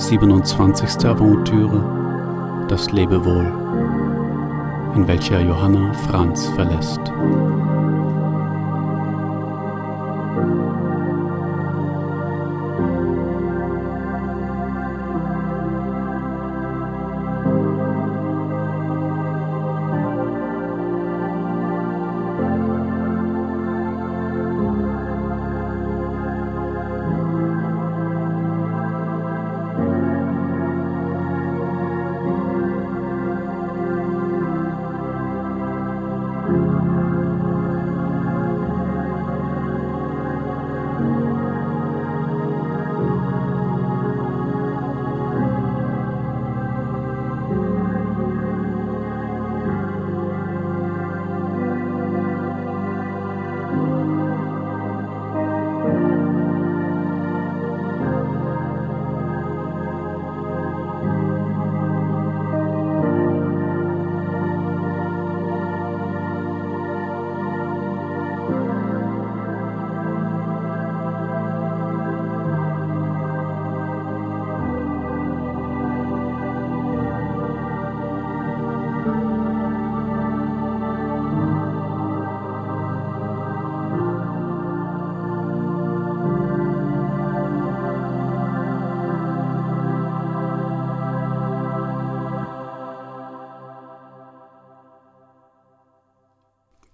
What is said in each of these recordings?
27. Aventüre Das Lebewohl, in welcher Johanna Franz verlässt.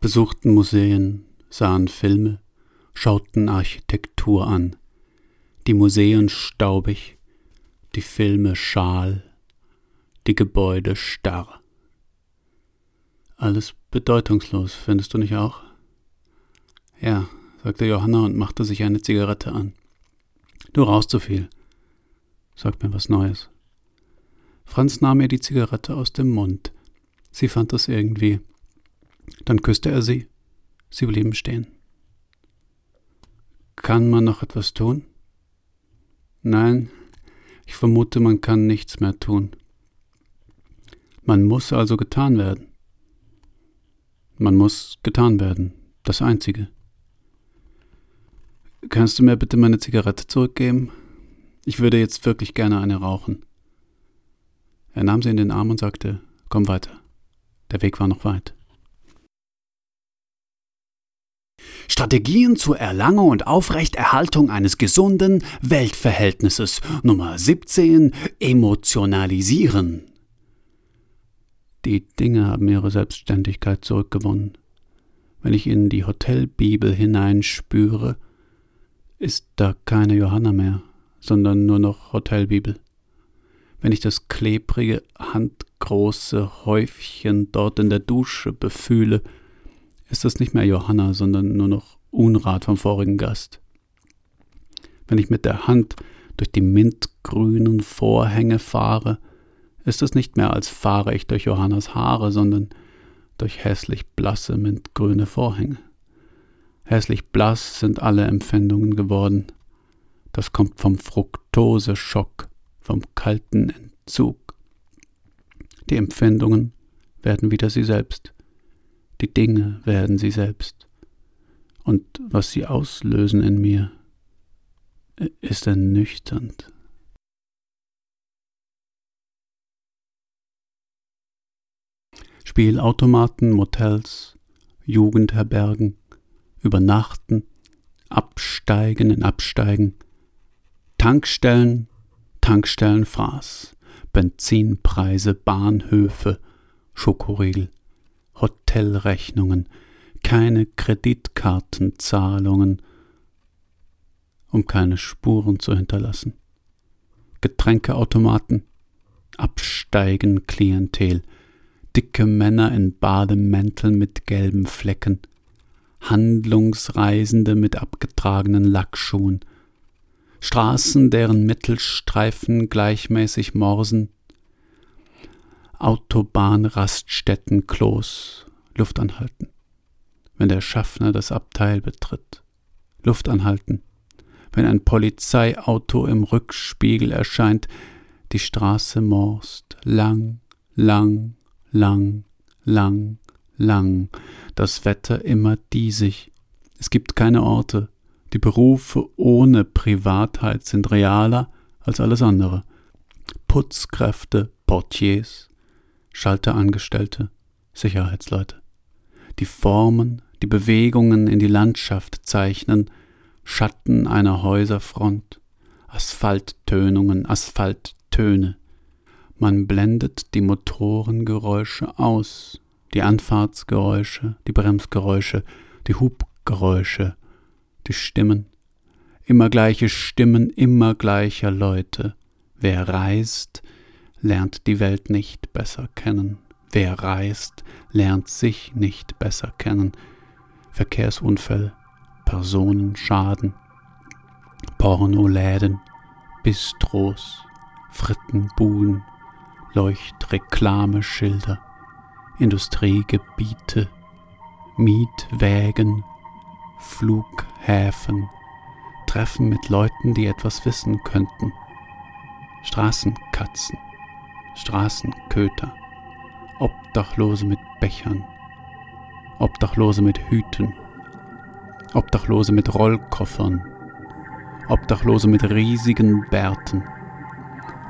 Besuchten Museen, sahen Filme, schauten Architektur an, die Museen staubig, die Filme schal, die Gebäude starr. Alles bedeutungslos, findest du nicht auch? Ja, sagte Johanna und machte sich eine Zigarette an. Du rauchst zu viel. Sag mir was Neues. Franz nahm ihr die Zigarette aus dem Mund. Sie fand es irgendwie dann küsste er sie. Sie blieben stehen. Kann man noch etwas tun? Nein, ich vermute, man kann nichts mehr tun. Man muss also getan werden. Man muss getan werden, das Einzige. Kannst du mir bitte meine Zigarette zurückgeben? Ich würde jetzt wirklich gerne eine rauchen. Er nahm sie in den Arm und sagte, komm weiter. Der Weg war noch weit. Strategien zur Erlangung und Aufrechterhaltung eines gesunden Weltverhältnisses. Nummer 17. Emotionalisieren. Die Dinge haben ihre Selbstständigkeit zurückgewonnen. Wenn ich in die Hotelbibel hineinspüre, ist da keine Johanna mehr, sondern nur noch Hotelbibel. Wenn ich das klebrige, handgroße Häufchen dort in der Dusche befühle, ist das nicht mehr Johanna, sondern nur noch Unrat vom vorigen Gast. Wenn ich mit der Hand durch die mintgrünen Vorhänge fahre, ist es nicht mehr, als fahre ich durch Johannas Haare, sondern durch hässlich blasse mintgrüne Vorhänge. Hässlich blass sind alle Empfindungen geworden. Das kommt vom Fructoseschock, vom kalten Entzug. Die Empfindungen werden wieder sie selbst. Die Dinge werden sie selbst. Und was sie auslösen in mir, ist ernüchternd. Spielautomaten, Motels, Jugendherbergen, Übernachten, Absteigen in Absteigen, Tankstellen, Tankstellenfraß, Benzinpreise, Bahnhöfe, Schokoriegel. Hotelrechnungen, keine Kreditkartenzahlungen, um keine Spuren zu hinterlassen. Getränkeautomaten, Absteigen Klientel, dicke Männer in Bademänteln mit gelben Flecken, Handlungsreisende mit abgetragenen Lackschuhen, Straßen, deren Mittelstreifen gleichmäßig morsen, Autobahnraststätten, Klos, Luft anhalten. Wenn der Schaffner das Abteil betritt. Luft anhalten. Wenn ein Polizeiauto im Rückspiegel erscheint, die Straße morst. Lang, lang, lang, lang, lang. Das Wetter immer diesig. Es gibt keine Orte. Die Berufe ohne Privatheit sind realer als alles andere. Putzkräfte, Portiers, Schalterangestellte, Sicherheitsleute. Die Formen, die Bewegungen in die Landschaft zeichnen, Schatten einer Häuserfront, Asphalttönungen, Asphalttöne. Man blendet die Motorengeräusche aus, die Anfahrtsgeräusche, die Bremsgeräusche, die Hubgeräusche, die Stimmen, immer gleiche Stimmen immer gleicher Leute. Wer reist, lernt die Welt nicht besser kennen. Wer reist, lernt sich nicht besser kennen. Verkehrsunfälle, Personenschaden, Pornoläden, Bistros, Frittenbuden, Leuchtreklameschilder, Industriegebiete, Mietwägen, Flughäfen, Treffen mit Leuten, die etwas wissen könnten, Straßenkatzen, Straßenköter, Obdachlose mit Bechern, Obdachlose mit Hüten, Obdachlose mit Rollkoffern, Obdachlose mit riesigen Bärten,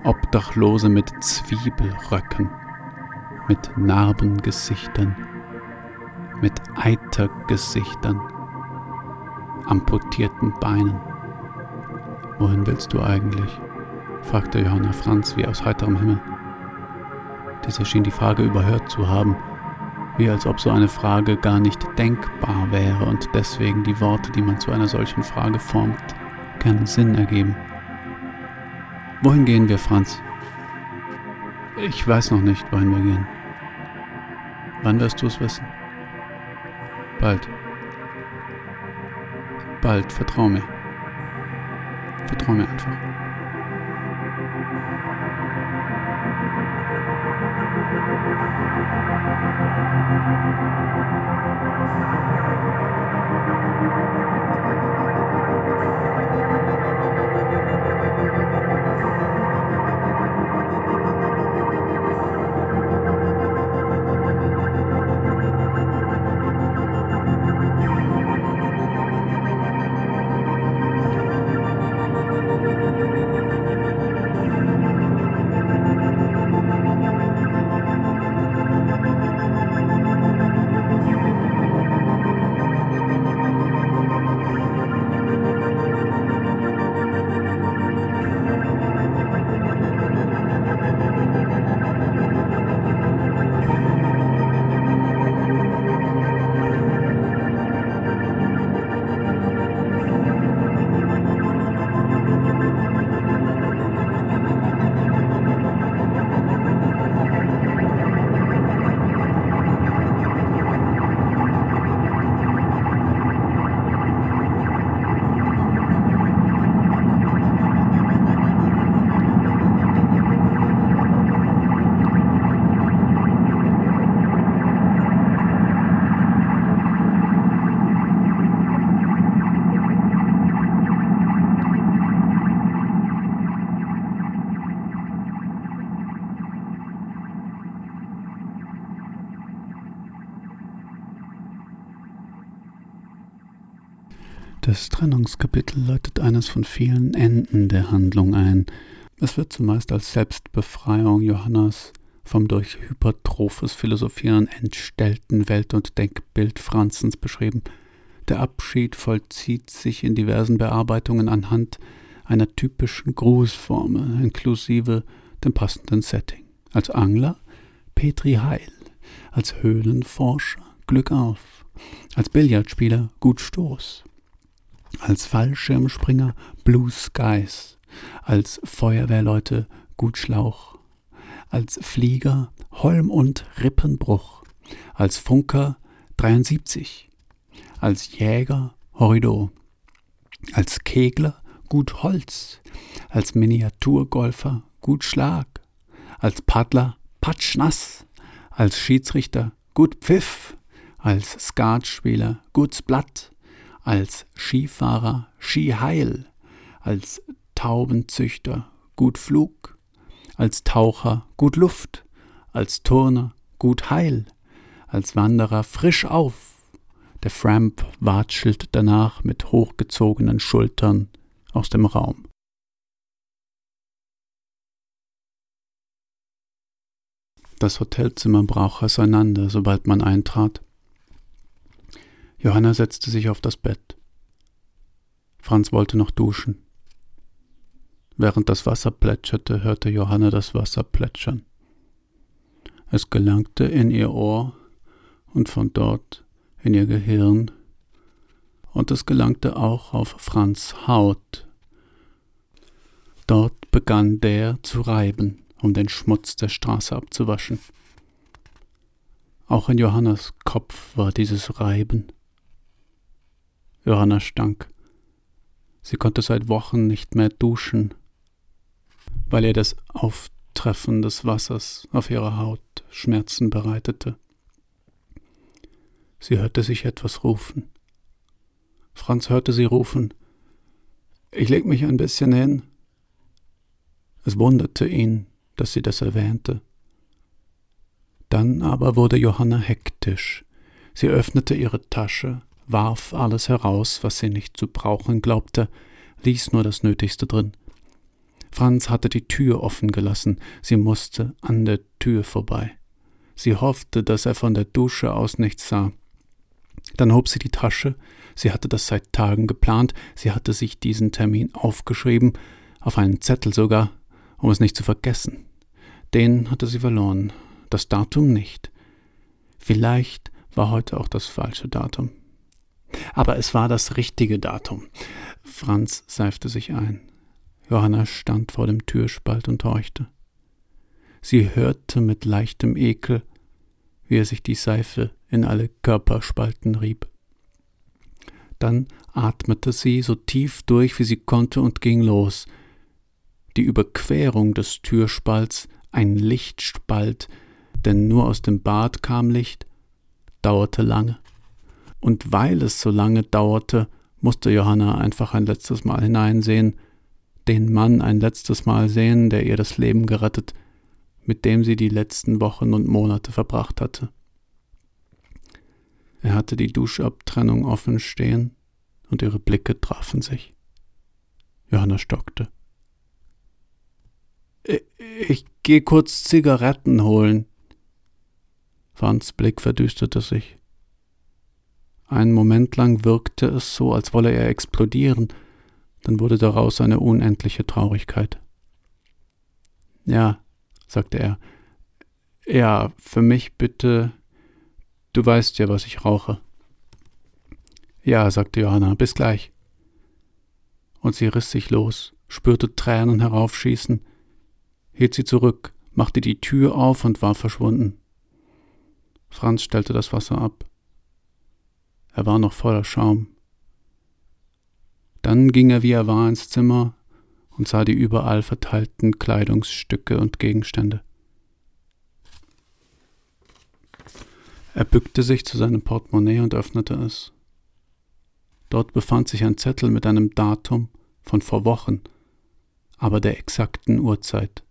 Obdachlose mit Zwiebelröcken, mit Narbengesichtern, mit Eitergesichtern, amputierten Beinen. Wohin willst du eigentlich? fragte Johanna Franz wie aus heiterem Himmel. Dieser schien die Frage überhört zu haben, wie als ob so eine Frage gar nicht denkbar wäre und deswegen die Worte, die man zu einer solchen Frage formt, keinen Sinn ergeben. Wohin gehen wir, Franz? Ich weiß noch nicht, wohin wir gehen. Wann wirst du es wissen? Bald. Bald, vertrau mir. Vertrau mir einfach. Trennungskapitel läutet eines von vielen Enden der Handlung ein. Es wird zumeist als Selbstbefreiung Johannas vom durch hypertrophes Philosophieren entstellten Welt- und Denkbild Franzens beschrieben. Der Abschied vollzieht sich in diversen Bearbeitungen anhand einer typischen Grußformel inklusive dem passenden Setting. Als Angler Petri Heil, als Höhlenforscher Glück auf, als Billardspieler gut Stoß, als Fallschirmspringer Blue Skies, als Feuerwehrleute Gutschlauch, als Flieger Holm und Rippenbruch, als Funker 73, als Jäger Horrido, als Kegler Gut Holz, als Miniaturgolfer Gut Schlag, als Paddler Patschnass, als Schiedsrichter Gut Pfiff, als Skatspieler Guts Blatt, als Skifahrer Skiheil, als Taubenzüchter gut Flug, als Taucher gut Luft, als Turner gut Heil, als Wanderer frisch auf. Der Framp watschelt danach mit hochgezogenen Schultern aus dem Raum. Das Hotelzimmer brach auseinander, sobald man eintrat. Johanna setzte sich auf das Bett. Franz wollte noch duschen. Während das Wasser plätscherte, hörte Johanna das Wasser plätschern. Es gelangte in ihr Ohr und von dort in ihr Gehirn, und es gelangte auch auf Franz Haut. Dort begann der zu reiben, um den Schmutz der Straße abzuwaschen. Auch in Johannas Kopf war dieses Reiben. Johanna stank. Sie konnte seit Wochen nicht mehr duschen, weil ihr das Auftreffen des Wassers auf ihrer Haut Schmerzen bereitete. Sie hörte sich etwas rufen. Franz hörte sie rufen Ich leg mich ein bisschen hin. Es wunderte ihn, dass sie das erwähnte. Dann aber wurde Johanna hektisch. Sie öffnete ihre Tasche, warf alles heraus, was sie nicht zu brauchen glaubte, ließ nur das Nötigste drin. Franz hatte die Tür offen gelassen, sie musste an der Tür vorbei. Sie hoffte, dass er von der Dusche aus nichts sah. Dann hob sie die Tasche, sie hatte das seit Tagen geplant, sie hatte sich diesen Termin aufgeschrieben, auf einen Zettel sogar, um es nicht zu vergessen. Den hatte sie verloren, das Datum nicht. Vielleicht war heute auch das falsche Datum. Aber es war das richtige Datum. Franz seifte sich ein. Johanna stand vor dem Türspalt und horchte. Sie hörte mit leichtem Ekel, wie er sich die Seife in alle Körperspalten rieb. Dann atmete sie so tief durch, wie sie konnte, und ging los. Die Überquerung des Türspalts, ein Lichtspalt, denn nur aus dem Bad kam Licht, dauerte lange und weil es so lange dauerte, musste Johanna einfach ein letztes Mal hineinsehen, den Mann ein letztes Mal sehen, der ihr das Leben gerettet, mit dem sie die letzten Wochen und Monate verbracht hatte. Er hatte die Duschabtrennung offen stehen und ihre Blicke trafen sich. Johanna stockte. Ich, ich geh kurz Zigaretten holen. Franz Blick verdüsterte sich. Einen Moment lang wirkte es so, als wolle er explodieren, dann wurde daraus eine unendliche Traurigkeit. Ja, sagte er. Ja, für mich bitte. Du weißt ja, was ich rauche. Ja, sagte Johanna, bis gleich. Und sie riss sich los, spürte Tränen heraufschießen, hielt sie zurück, machte die Tür auf und war verschwunden. Franz stellte das Wasser ab. Er war noch voller Schaum. Dann ging er wie er war ins Zimmer und sah die überall verteilten Kleidungsstücke und Gegenstände. Er bückte sich zu seinem Portemonnaie und öffnete es. Dort befand sich ein Zettel mit einem Datum von vor Wochen, aber der exakten Uhrzeit.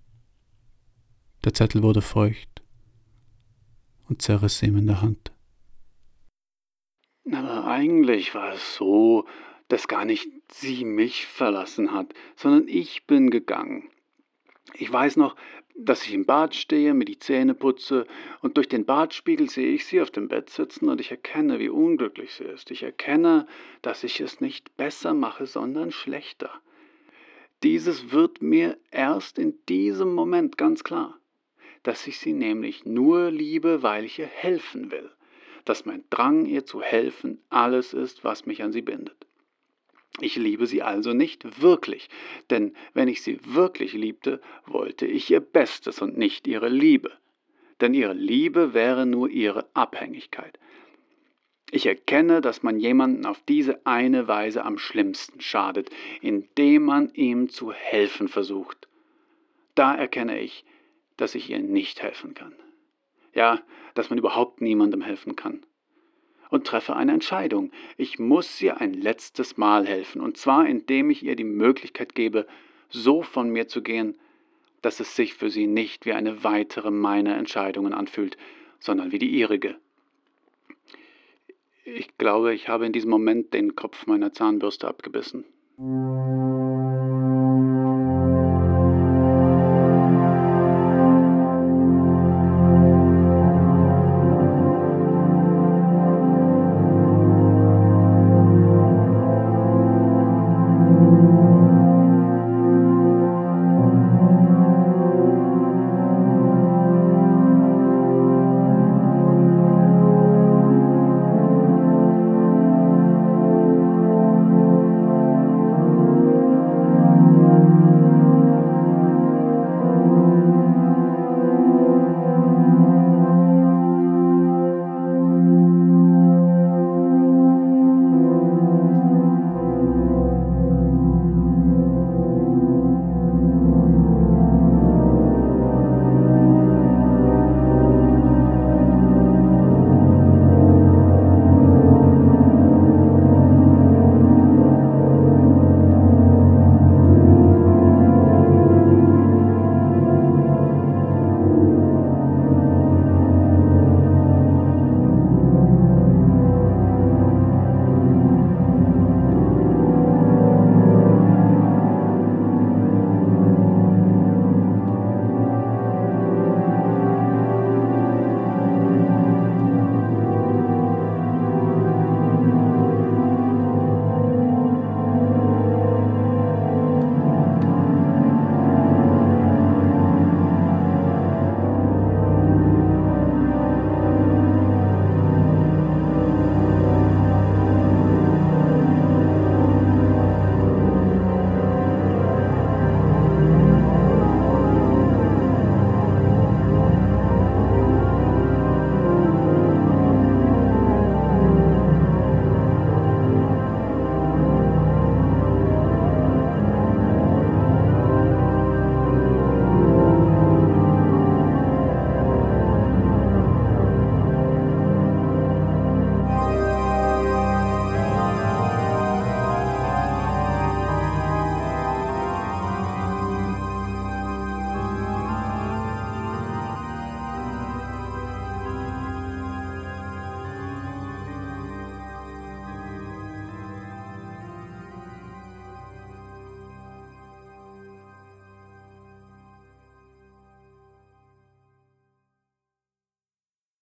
Der Zettel wurde feucht und zerriss ihm in der Hand. Aber eigentlich war es so, dass gar nicht sie mich verlassen hat, sondern ich bin gegangen. Ich weiß noch, dass ich im Bad stehe, mir die Zähne putze und durch den Badspiegel sehe ich sie auf dem Bett sitzen und ich erkenne, wie unglücklich sie ist. Ich erkenne, dass ich es nicht besser mache, sondern schlechter. Dieses wird mir erst in diesem Moment ganz klar, dass ich sie nämlich nur liebe, weil ich ihr helfen will dass mein Drang, ihr zu helfen, alles ist, was mich an sie bindet. Ich liebe sie also nicht wirklich, denn wenn ich sie wirklich liebte, wollte ich ihr Bestes und nicht ihre Liebe. Denn ihre Liebe wäre nur ihre Abhängigkeit. Ich erkenne, dass man jemanden auf diese eine Weise am schlimmsten schadet, indem man ihm zu helfen versucht. Da erkenne ich, dass ich ihr nicht helfen kann ja, dass man überhaupt niemandem helfen kann. Und treffe eine Entscheidung. Ich muss ihr ein letztes Mal helfen, und zwar indem ich ihr die Möglichkeit gebe, so von mir zu gehen, dass es sich für sie nicht wie eine weitere meiner Entscheidungen anfühlt, sondern wie die ihrige. Ich glaube, ich habe in diesem Moment den Kopf meiner Zahnbürste abgebissen.